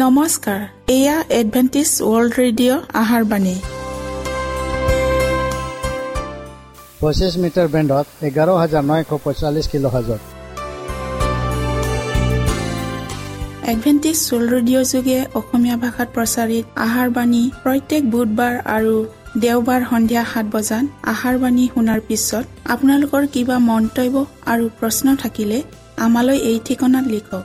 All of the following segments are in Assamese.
নমস্কাৰ এয়া এডভেণ্টিছ ৱৰ্ল্ড ৰেডিঅ' আহাৰ বাণী। পঁচিছ মিটাৰ বেণ্ডত এঘাৰ হাজাৰ নশ পঁয়তাল্লিছ কিলো হাজত। এডভেণ্টিছ ৱৰ্ল্ড ৰেডিঅ' যোগে অসমীয়া ভাষাত প্ৰচাৰিত আহাৰ বাণী প্ৰত্যেক বুধবাৰ আৰু দেওবাৰ সন্ধিয়া সাত বজাত আহাৰ বাণী শুনাৰ পিছত আপোনালোকৰ কিবা মন্তব্য আৰু প্ৰশ্ন থাকিলে আমালৈ এই ঠিকনাত লিখক।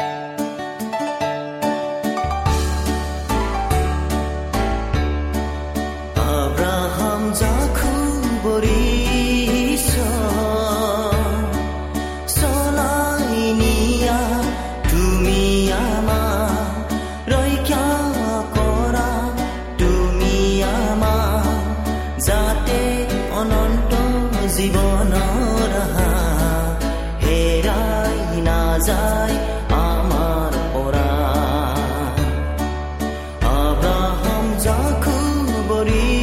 somebody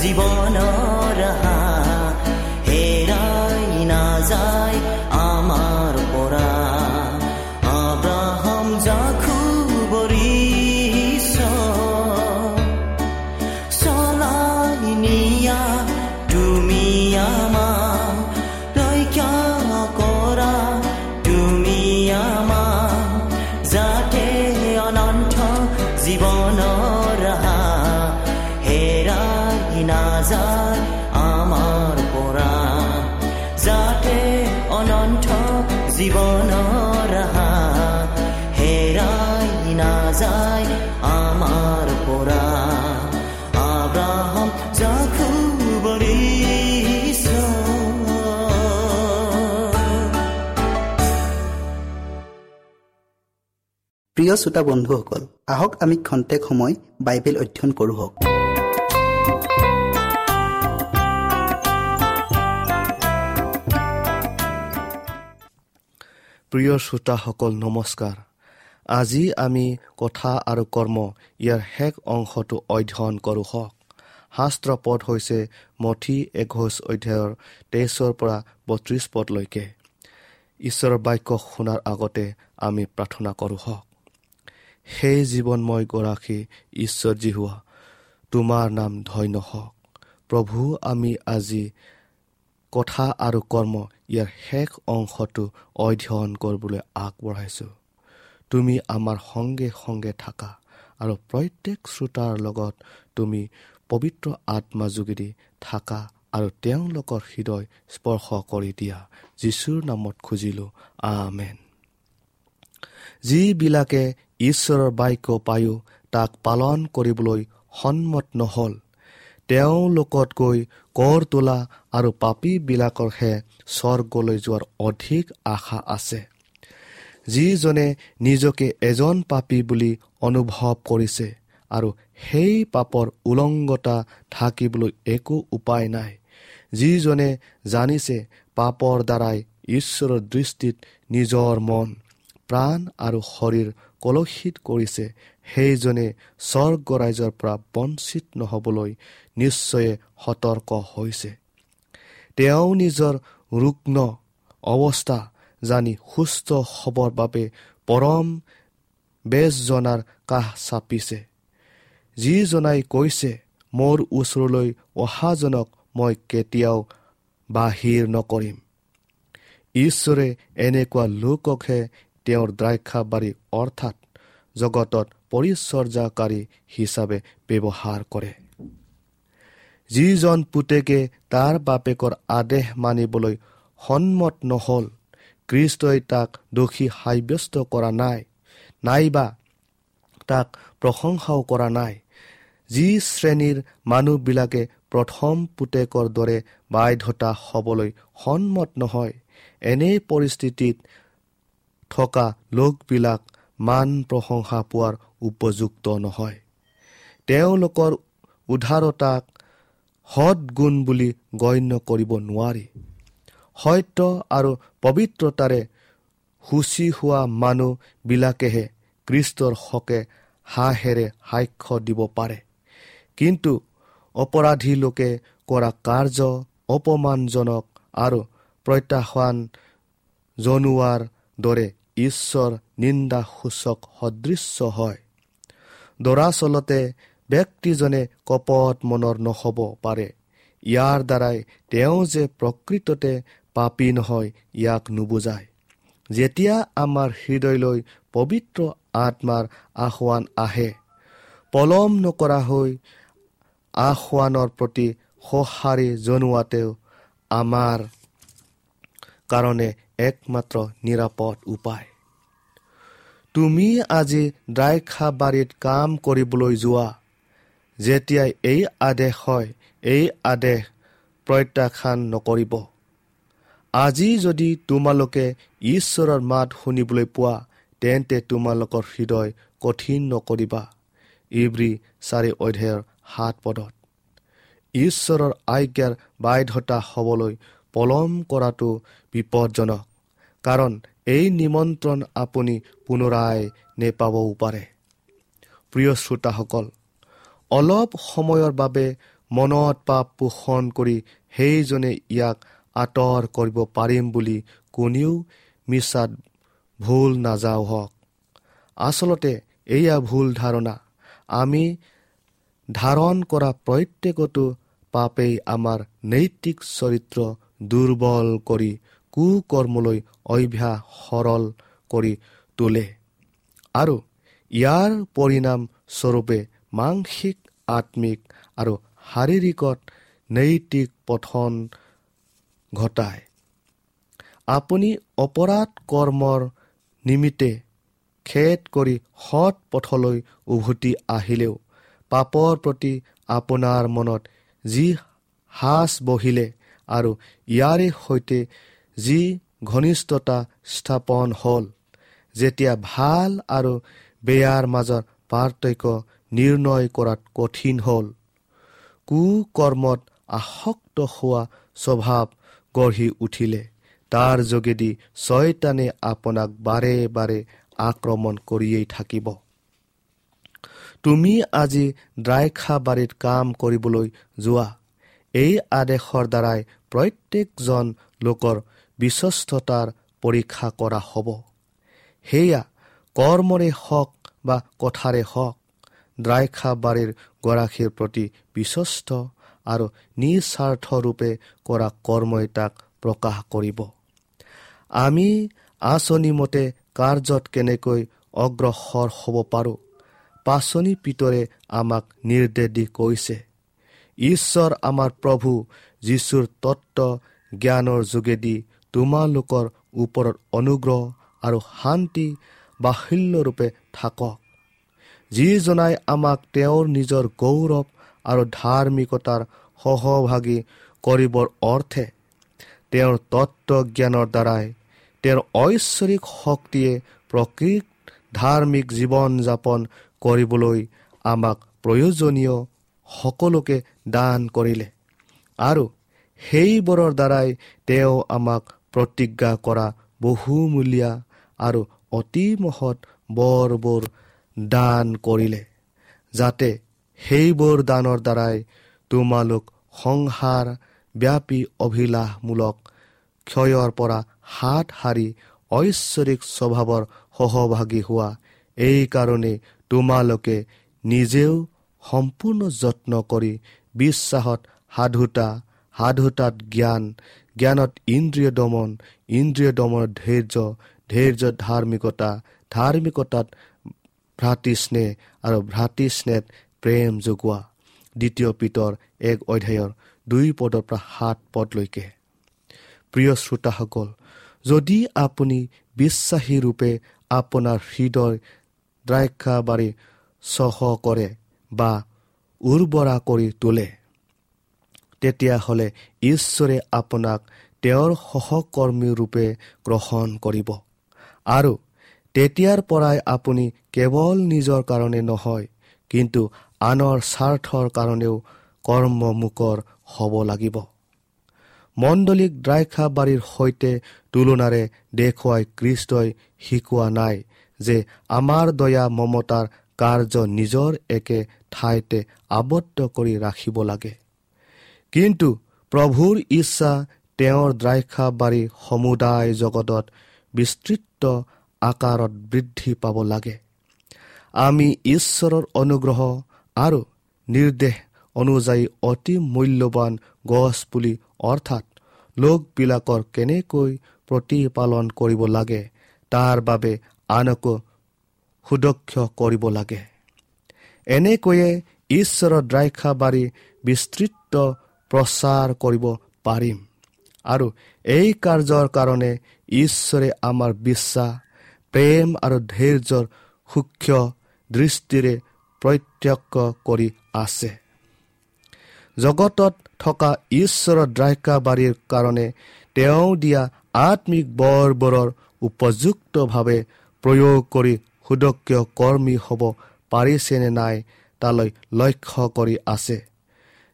জীৱনৰ প্ৰিয় শ্ৰোতা বন্ধুসকল আহক আমি খন্তেক সময় বাইবেল অধ্যয়ন কৰোঁ হওক। প্ৰিয় শ্ৰোতাসকল নমস্কাৰ। আজি আমি কথা আৰু কৰ্ম ইয়াৰ শেষ অংশটো অধ্যয়ন কৰোঁ হওক। শাস্ত্ৰ পদ হৈছে মঠি একৈছ অধ্যায়ৰ তেইছৰ পৰা বত্ৰিছ পদলৈকে। ঈশ্বৰৰ বাক্য শুনাৰ আগতে আমি প্ৰাৰ্থনা কৰোঁ হওক। সেই জীৱনময় গৰাকী ঈশ্বৰজী হোৱা তোমাৰ নাম ধন্য হওক। প্ৰভু আমি আজি কথা আৰু কৰ্ম ইয়াৰ শেষ অংশটো অধ্যয়ন কৰিবলৈ আগবঢ়াইছোঁ। তুমি আমাৰ সংগে সংগে থাকা আৰু প্ৰত্যেক শ্ৰোতাৰ লগত তুমি পবিত্ৰ আত্মা যোগেদি থাকা আৰু তেওঁলোকৰ হৃদয় স্পৰ্শ কৰি দিয়া। যীশুৰ নামত খুজিলোঁ আমেন। যিবিলাকে ঈশ্বৰৰ বাক্য পায়ো তাক পালন কৰিবলৈ সন্মত নহ'ল। তেওঁলোকতকৈ কৰ তোলা আৰু পাপীবিলাকৰহে স্বৰ্গলৈ যোৱাৰ অধিক আশা আছে। যিজনে নিজকে এজন পাপী বুলি অনুভৱ কৰিছে আৰু সেই পাপৰ উলংগতা থাকিবলৈ একো উপায় নাই। যিজনে জানিছে পাপৰ দ্বাৰাই ঈশ্বৰৰ দৃষ্টিত নিজৰ মন প্ৰাণ আৰু শৰীৰ কলসিত কৰিছে সেইজনে স্বৰ্গ ৰাইজৰ পৰা বঞ্চিত নহবলৈ নিশ্চয়ে সতৰ্ক হৈছে। তেওঁ নিজৰ ৰুগ্ন অৱস্থা জানি সুস্থ হ'বৰ বাবে পৰম বেজজনাৰ কাষ চাপিছে। যিজনাই কৈছে মোৰ ওচৰলৈ অহাজনক মই কেতিয়াও বাহিৰ নকৰিম। ঈশ্বৰে এনেকুৱা লোককহে তেওঁৰ দ্ৰাক্ষাবাৰী অৰ্থাৎ জগতত পৰিচৰ্যাকাৰী হিচাপে ব্যৱহাৰ কৰে। যিজন পুতেকে তাৰ বাপেকৰ আদেশ মানিবলৈ সন্মত নহল কৃষ্টই তাক দোষী সাব্যস্ত কৰা নাই নাইবা তাক প্ৰশংসাও কৰা নাই। যি শ্ৰেণীৰ মানুহবিলাকে প্ৰথম পুতেকৰ দৰে বাধ্যতা হ'বলৈ সন্মত নহয় এনে পৰিস্থিতিত থকা লোকবিলাক মান প্ৰশংসা পোৱাৰ উপযুক্ত নহয়। তেওঁলোকৰ উদাৰতাক সৎগুণ বুলি গণ্য কৰিব নোৱাৰি। সত্য আৰু পবিত্ৰতাৰে সূচী হোৱা মানুহবিলাকেহে কৃষ্টৰ হকে হাঁহেৰে সাক্ষ্য দিব পাৰে। কিন্তু অপৰাধী লোকে কৰা কাৰ্য অপমানজনক আৰু প্ৰত্যাহ্বান জনোৱাৰ দৰে ঈশ্বৰ নিন্দাসূচক সদৃশ্য হয়। দৰাচলতে ব্যক্তিজনে কপট মনৰ নহ'ব পাৰে। ইয়াৰ দ্বাৰাই তেওঁ যে প্ৰকৃততে পাপী নহয় ইয়াক নুবুজায়। যেতিয়া আমাৰ হৃদয়লৈ পবিত্ৰ আত্মাৰ আহ্বান আহে পলম নকৰা হৈ আহ্বানৰ প্ৰতি সঁহাৰি জনোৱাতেও আমাৰ কাৰণে একমাত্ৰ নিৰাপদ উপায়। তুমি আজি দ্ৰাক্ষাবাৰীত কাম কৰিবলৈ যোৱা। যেতিয়াই এই আদেশ হয় এই আদেশ প্ৰত্যাখ্যান নকৰিব। আজি যদি তোমালোকে ঈশ্বৰৰ মাত শুনিবলৈ পোৱা তেন্তে তোমালোকৰ হৃদয় কঠিন নকৰিবা। ইব্ৰী চাৰি অধ্যায়ৰ সাত পদত। ঈশ্বৰৰ আজ্ঞাৰ বাধ্যতা হ'বলৈ পলম কৰাটো বিপদজনক। কাৰণ এই নিমন্ত্ৰণ আপুনি পুনৰাই নেপাবও পাৰে। প্ৰিয় শ্ৰোতাসকল অলপ সময়ৰ বাবে মনত পাপ পোষণ কৰি সেইজনে ইয়াক আঁতৰ কৰিব পাৰিম বুলি কোনেও মিছাত ভুল নাযাওঁ হওক। আচলতে এয়া ভুল ধাৰণা। আমি ধাৰণ কৰা প্ৰত্যেকটো পাপেই আমাৰ নৈতিক চৰিত্ৰ দুৰ্বল কৰি কুকৰ্মলৈ অভ্যাস সৰল কৰি তোলে। আৰু ইয়াৰ পৰিণাম স্বৰূপে মানসিক আত্মিক আৰু শাৰীৰিকত নৈতিক পঠন ঘটায়। আপুনি অপৰাধ কৰ্মৰ নিমিত্তে খেদ কৰি সৎ পথলৈ উভতি আহিলেও পাপৰ প্ৰতি আপোনাৰ মনত যি সাজ বহিলে আৰু ইয়াৰে সৈতে যি ঘনিষ্ঠতা স্থাপন হ'ল যেতিয়া ভাল আৰু বেয়াৰ মাজত পাৰ্থক্য নিৰ্ণয় কৰাত কঠিন হ'ল। কুকৰ্মত আসক্ত হোৱা স্বভাৱ গঢ়ি উঠিলে। তাৰ যোগেদি ছয়তানে আপোনাক বাৰে বাৰে আক্ৰমণ কৰিয়েই থাকিব। তুমি আজি দ্ৰাক্ষা বাৰীত কাম কৰিবলৈ যোৱা। এই আদেশৰ দ্বাৰাই প্ৰত্যেকজন লোকৰ বিশ্বস্ততাৰ পৰীক্ষা কৰা হ'ব। সেয়া কৰ্মৰে হওক বা কথাৰে হওক দ্ৰাক্ষা বাৰীৰ গৰাকীৰ প্ৰতি বিশ্বস্ত আৰু নিস্বাৰ্থৰূপে কৰা কৰ্মই তাক প্ৰকাশ কৰিব। আমি আঁচনিমতে কাৰ্যত কেনেকৈ অগ্ৰসৰ হ'ব পাৰোঁ পাচনি পিতৰে আমাক নিৰ্দেশ দি কৈছে ঈশ্বৰ আমাৰ প্ৰভু যীশুৰ তত্ত্ব জ্ঞানৰ যোগেদি তোমালোকৰ ওপৰত অনুগ্ৰহ আৰু শান্তি বাহুল্যৰূপে থাকক। যিজনাই আমাক তেওঁৰ নিজৰ গৌৰৱ আৰু ধাৰ্মিকতাৰ সহভাগী কৰিবৰ অৰ্থে তেওঁৰ তত্ত্ব জ্ঞানৰ দ্বাৰাই তেওঁৰ ঐশ্বৰিক শক্তিয়ে প্ৰকৃত ধাৰ্মিক জীৱন যাপন কৰিবলৈ আমাক প্ৰয়োজনীয় সকলোকে দান কৰিলে। আৰু সেইবোৰৰ দ্বাৰাই তেওঁ আমাক প্ৰতিজ্ঞা কৰা বহুমূলীয়া আৰু অতি মহৎ বৰবোৰ দান কৰিলে যাতে সেইবোৰ দানৰ দ্বাৰাই তোমালোক সংসাৰ ব্যাপী অভিলাষমূলক ক্ষয়ৰ পৰা হাত সাৰি ঐশ্বৰিক স্বভাৱৰ সহভাগী হোৱা। এইকাৰণে তোমালোকে নিজেও সম্পূৰ্ণ যত্ন কৰি বিশ্বাসত সাধুতা সাধুতাত জ্ঞান জ্ঞানত ইন্দ্ৰিয় দমন ইন্দ্ৰিয় দমনত ধৈৰ্য ধৈৰ্য ধাৰ্মিকতা ধাৰ্মিকতাত ভ্ৰাতৃ স্নেহ আৰু ভ্ৰাতৃ স্নেহ প্ৰেম যোগোৱা দ্বিতীয় পিতৰ এক অধ্যায়ৰ দুই পদৰ পৰা সাত পদলৈকে। প্ৰিয় শ্ৰোতাসকল যদি আপুনি বিশ্বাসী ৰূপে আপোনাৰ হৃদয় দ্ৰাক্ষাবাৰী চহ কৰে বা উৰ্বৰা কৰি তোলে তেতিয়াহ'লে ঈশ্বৰে আপোনাক তেওঁৰ সহকৰ্মী ৰূপে গ্ৰহণ কৰিব। আৰু তেতিয়াৰ পৰাই আপুনি কেৱল নিজৰ কাৰণে নহয় কিন্তু আনৰ স্বাৰ্থৰ কাৰণেও কৰ্মমুখৰ হ'ব লাগিব। মণ্ডলিক দ্ৰাক্ষাবাৰীৰ সৈতে তুলনাৰে দেখুৱাই কৃষ্টই শিকোৱা নাই যে আমাৰ দয়া মমতাৰ কাৰ্য নিজৰ একে ঠাইতে আবদ্ধ কৰি ৰাখিব লাগে। কিন্তু প্ৰভুৰ ইচ্ছা তেওঁৰ দ্ৰাক্ষাবাৰী সমুদায় জগতত বিস্তৃত আকাৰত বৃদ্ধি পাব লাগে। আমি ঈশ্বৰৰ অনুগ্ৰহ আৰু নিৰ্দেশ অনুযায়ী অতি মূল্যৱান গছ পুলি অৰ্থাৎ লোকবিলাকৰ কেনেকৈ প্ৰতিপালন কৰিব লাগে তাৰ বাবে আনকো সুদক্ষ কৰিব লাগে। এনেকৈয়ে ঈশ্বৰৰ দ্ৰাক্ষাবাৰী বিস্তৃত প্ৰচাৰ কৰিব পাৰিম। আৰু এই কাৰ্যৰ কাৰণে ঈশ্বৰে আমাৰ বিশ্বাস প্ৰেম আৰু ধৈৰ্যৰ সূক্ষ্ম দৃষ্টিৰে প্ৰত্যক্ষ কৰি আছে। জগতত থকা ঈশ্বৰৰ দ্ৰাক্ষাবাৰীৰ কাৰণে তেওঁ দিয়া আত্মিক বৰবোৰৰ উপযুক্তভাৱে প্ৰয়োগ কৰি সুদক্ষ কৰ্মী হ'ব পাৰিছেনে নাই তালৈ লক্ষ্য কৰি আছে।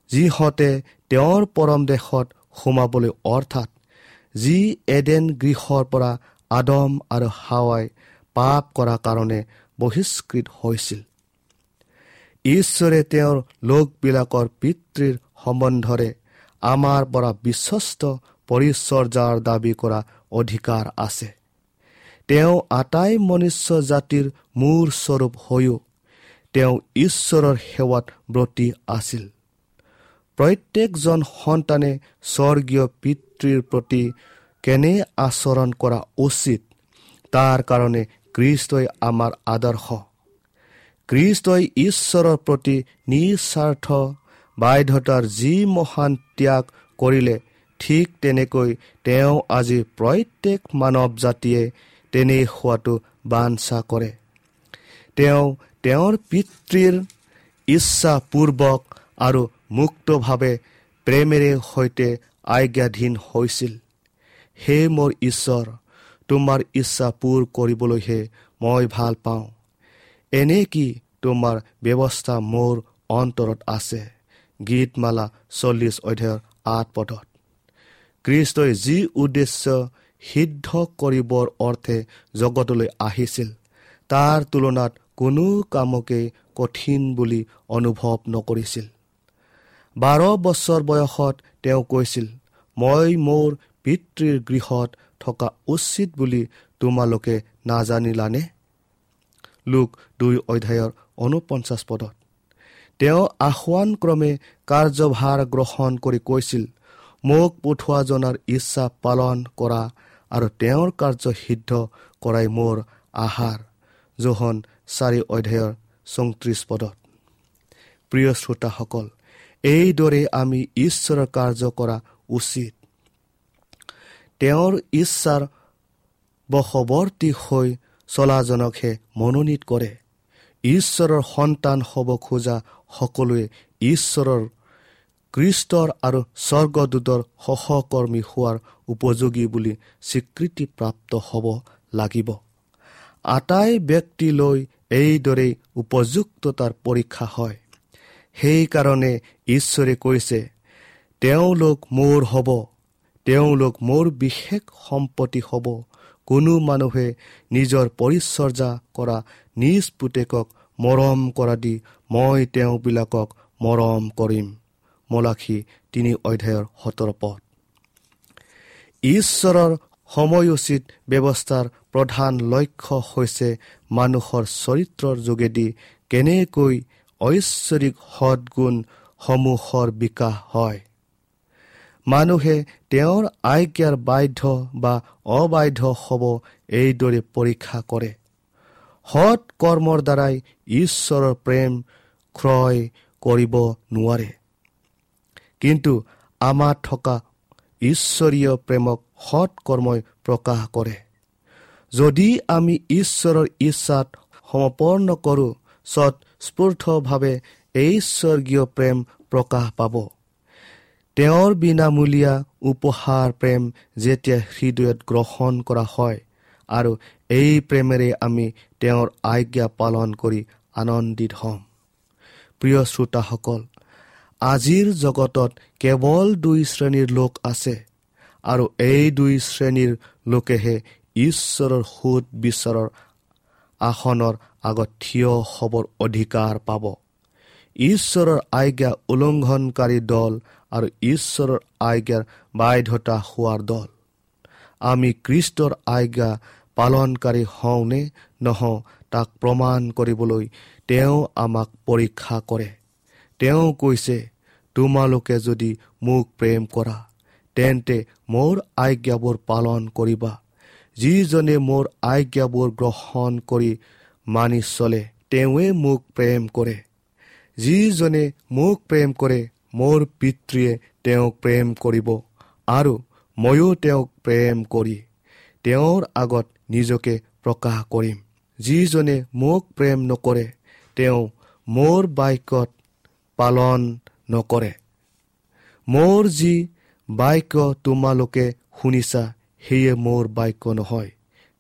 যিহঁতে তেওঁৰ পৰম দেশত সোমাবলৈ অৰ্থাৎ যি এডেন গৃহৰ পৰা আদম আৰু হাৱাই পাপ কৰাৰ কাৰণে বহিষ্কৃত হৈছিল। ঈশ্বৰে তেওঁৰ লোকবিলাকৰ পিতৃৰ সম্বন্ধৰে আমাৰ পৰা বিশ্বস্ত পৰিচৰ্যাৰ দাবী কৰা অধিকাৰ আছে। তেওঁ আটাই মনুষ্য জাতিৰ মূৰ স্বৰূপ হৈও তেওঁ ঈশ্বৰৰ সেৱাত ব্ৰতী আছিল। প্ৰত্যেকজন সন্তানে স্বৰ্গীয় পিতৃৰ প্ৰতি কেনে আচৰণ কৰা উচিত? তাৰ কাৰণে কৃষ্টই আমাৰ আদৰ্শ। কৃষ্টই ঈশ্বৰৰ প্ৰতি নিস্বাৰ্থ বাধ্যতাৰ যি মহান ত্যাগ কৰিলে ঠিক তেনেকৈ তেওঁ আজি প্ৰত্যেক মানৱ জাতিয়ে তেনে হোৱাটো বাঞ্ছা কৰে। তেওঁ তেওঁৰ পিতৃৰ ইচ্ছাপূৰ্বক আৰু মুক্তভাৱে প্ৰেমেৰে সৈতে আজ্ঞাধীন হৈছিল। হে মোৰ ঈশ্বৰ তোমাৰ ইচ্ছা পূৰ কৰিবলৈহে মই ভাল পাওঁ। এনে কি তোমাৰ ব্যৱস্থা মোৰ অন্তৰত আছে? গীতমালা চল্লিছ অধ্যায়ৰ আঠ পদত। কৃষ্টই যি উদ্দেশ্য সিদ্ধ কৰিবৰ অৰ্থে জগতলৈ আহিছিল তাৰ তুলনাত কোনো কামকেই কঠিন বুলি অনুভৱ নকৰিছিল। বাৰ বছৰ বয়সত তেওঁ কৈছিল মই মোৰ পিতৃৰ গৃহত থকা উচিত বুলি তোমালোকে নাজানিলানে? লোক দুই অধ্যায়ৰ ঊনপঞ্চাছ পদত। তেওঁ আহ্বানক্ৰমে কাৰ্যভাৰ গ্ৰহণ কৰি কৈছিল মোক পঠোৱাজনাৰ ইচ্ছা পালন কৰা আৰু তেওঁৰ কাৰ্য সিদ্ধ কৰাই মোৰ আহাৰ। জোহন চাৰি অধ্যায়ৰ চৌত্ৰিছ পদত। প্ৰিয় শ্ৰোতাসকল এইদৰে আমি ঈশ্বৰৰ কাৰ্য কৰা উচিত। তেওঁৰ ইচ্ছাৰ বশৱৰ্তী হৈ চলাজনকহে মনোনীত কৰে। ঈশ্বৰৰ সন্তান হ'ব খোজা সকলোৱে ঈশ্বৰৰ কৃষ্টৰ আৰু স্বৰ্গদূতৰ সহকৰ্মী হোৱাৰ উপযোগী বুলি স্বীকৃতিপ্ৰাপ্ত হ'ব লাগিব। আটাই ব্যক্তিলৈ এইদৰেই উপযুক্ততাৰ পৰীক্ষা হয়। সেইকাৰণে ঈশ্বৰে কৈছে তেওঁলোক মোৰ হ'ব তেওঁলোক মোৰ বিশেষ সম্পত্তি হ'ব। কোনো মানুহে নিজৰ পৰিচৰ্যা কৰা নিজ পুতেকক মৰম কৰা দি মই তেওঁবিলাকক মৰম কৰিম। মলাখী তিনি অধ্যায়ৰ সোতৰ পথ ঈশ্বৰৰ সময়োচিত ব্যৱস্থাৰ প্ৰধান লক্ষ্য হৈছে মানুহৰ চৰিত্ৰৰ যোগেদি কেনেকৈ ঐশ্বৰিক সদগুণসমূহৰ বিকাশ হয়। মানুহে তেওঁৰ আজ্ঞাৰ বাধ্য বা অবাধ্য হ'ব এইদৰে পৰীক্ষা কৰে। সৎ কৰ্মৰ দ্বাৰাই ঈশ্বৰৰ প্ৰেম ক্ৰয় কৰিব নোৱাৰে। কিন্তু আমাৰ থকা ঈশ্বৰীয় প্ৰেমক সৎ কৰ্মই প্ৰকাশ কৰে। যদি আমি ঈশ্বৰৰ ইচ্ছাত সমৰ্পণ কৰোঁ স্বতঃস্ফূৰ্তভাৱে স্বৰ্গীয় প্ৰেম প্ৰকাশ পাব। তেওঁৰ বিনামূলীয়া উপহাৰ প্ৰেম যেতিয়া হৃদয়ত গ্ৰহণ কৰা হয় আৰু এই প্ৰেমেৰে আমি তেওঁৰ আজ্ঞা পালন কৰি আনন্দিত হ'ম। প্ৰিয় শ্ৰোতাসকল আজিৰ জগতত কেৱল দুই শ্ৰেণীৰ লোক আছে আৰু এই দুই শ্ৰেণীৰ লোকেহে ঈশ্বৰৰ সুদ বিচাৰৰ আসনৰ আগত থিয় হ'বৰ অধিকাৰ পাব। ঈশ্বৰৰ আজ্ঞা উলংঘনকাৰী দল আৰু ঈশ্বৰৰ আজ্ঞাৰ বাধ্যতা হোৱাৰ দল। আমি কৃষ্টৰ আজ্ঞা পালনকাৰী হওঁনে নহওঁ তাক প্ৰমাণ কৰিবলৈ তেওঁ আমাক পৰীক্ষা কৰে। তেওঁ কৈছে তোমালোকে যদি মোক প্ৰেম কৰা তেন্তে মোৰ আজ্ঞাবোৰ পালন কৰিবা। যিজনে মোৰ আজ্ঞাবোৰ গ্ৰহণ কৰি মানি চলে তেওঁৱে মোক প্ৰেম কৰে। যিজনে মোক প্ৰেম কৰে মোৰ পিতৃয়ে তেওঁক প্ৰেম কৰিব আৰু ময়ো তেওঁক প্ৰেম কৰি তেওঁৰ আগত নিজকে প্ৰকাশ কৰিম। যিজনে মোক প্ৰেম নকৰে তেওঁ মোৰ বাক্যত পালন নকৰে। মোৰ যি বাক্য তোমালোকে শুনিছা সেয়ে মোৰ বাক্য নহয়।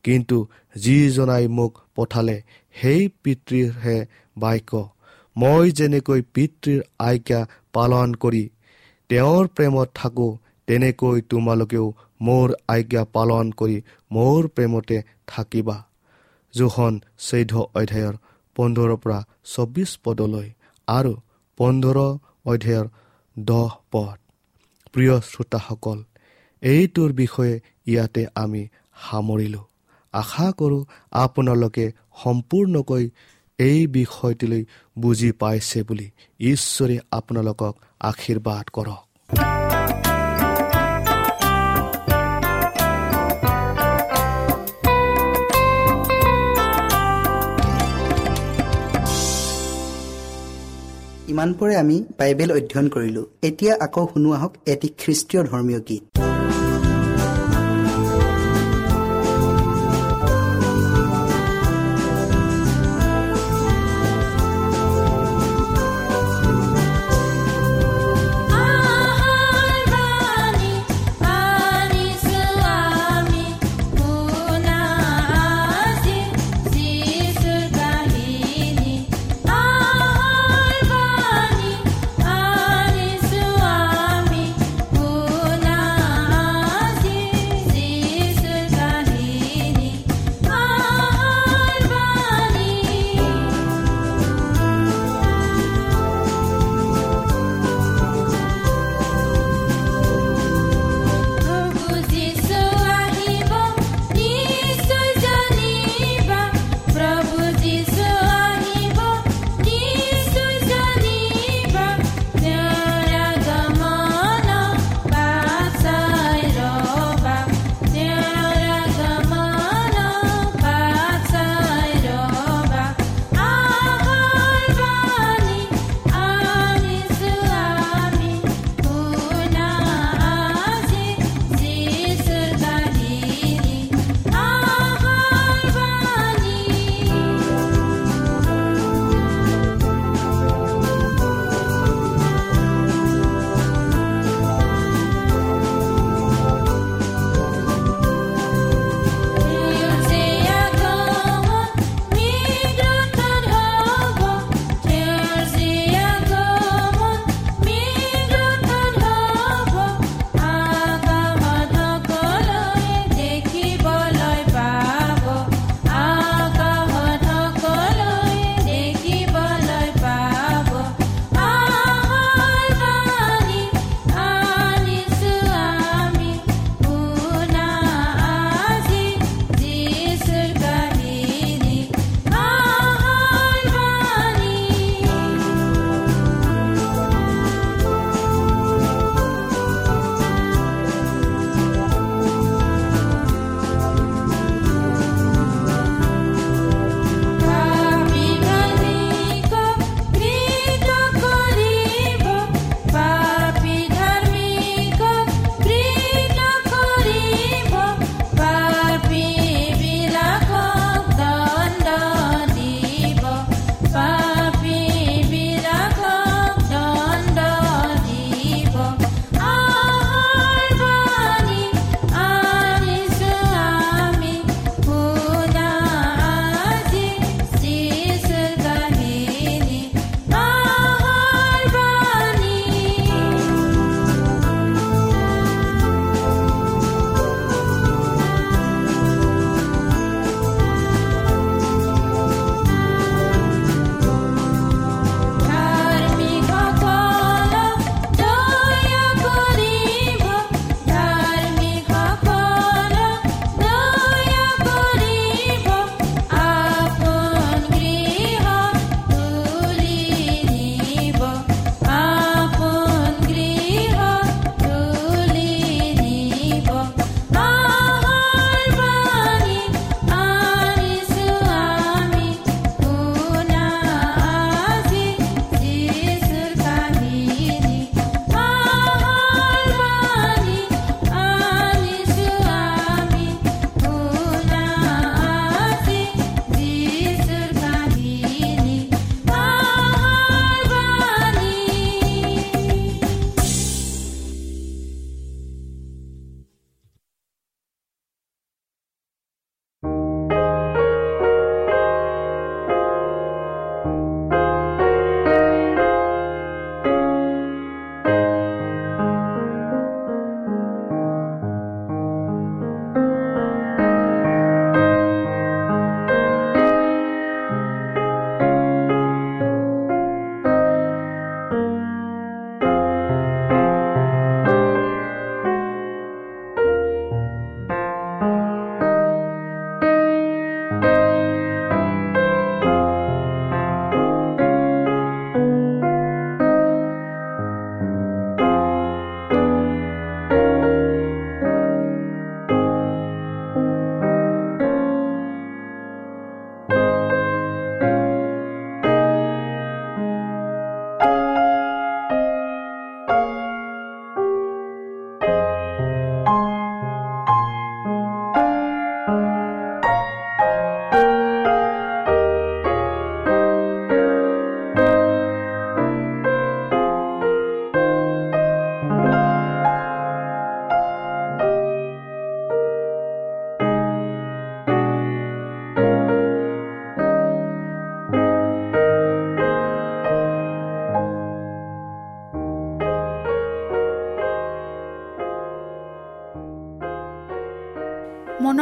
কিন্তু যিজনাই মোক পঠালে সেই পিতৃৰহে বাক্য মই যেনেকৈ পিতৃৰ আজ্ঞা পালন কৰি তেওঁৰ প্ৰেমত থাকোঁ তেনেকৈ তোমালোকেও মোৰ আজ্ঞা পালন কৰি মোৰ প্ৰেমতে থাকিবা। জোখন চৈধ্য অধ্যায়ৰ পোন্ধৰৰ পৰা চৌবিছ পদলৈ আৰু পোন্ধৰ অধ্যায়ৰ দহ পদ। প্ৰিয় শ্ৰোতাসকল এইটোৰ বিষয়ে ইয়াতে আমি সামৰিলোঁ। আশা কৰোঁ আপোনালোকে সম্পূৰ্ণকৈ এই বিষয়টিলৈ বুজি পাইছে বুলি ঈশ্বৰে আপোনালোকক আশীৰ্বাদ কৰক। ইমানপৰে আমি বাইবেল অধ্যয়ন কৰিলো। এতিয়া আকৌ শুনো আহক এটি খ্ৰীষ্টীয় ধৰ্মীয় গীত।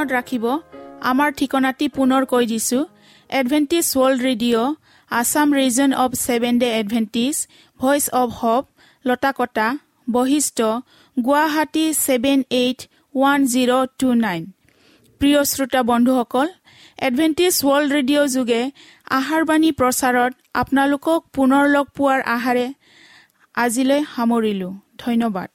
মনত ৰাখিব আমাৰ ঠিকনাটি পুনৰ কৈ দিছো। Adventist world Radio Assam region of Seven day Adventist voice of Hope Lotakata Basistha Guwahati seven eight one zero two nine প্ৰিয় শ্ৰোতা বন্ধুসকল এডভেণ্টিজ ৱৰ্ল্ড ৰেডিঅ' যোগে আহাৰবাণী প্ৰচাৰত আপোনালোকক পুনৰ লগ পোৱাৰ আহাৰে আজিলৈ সামৰিলোঁ। ধন্যবাদ।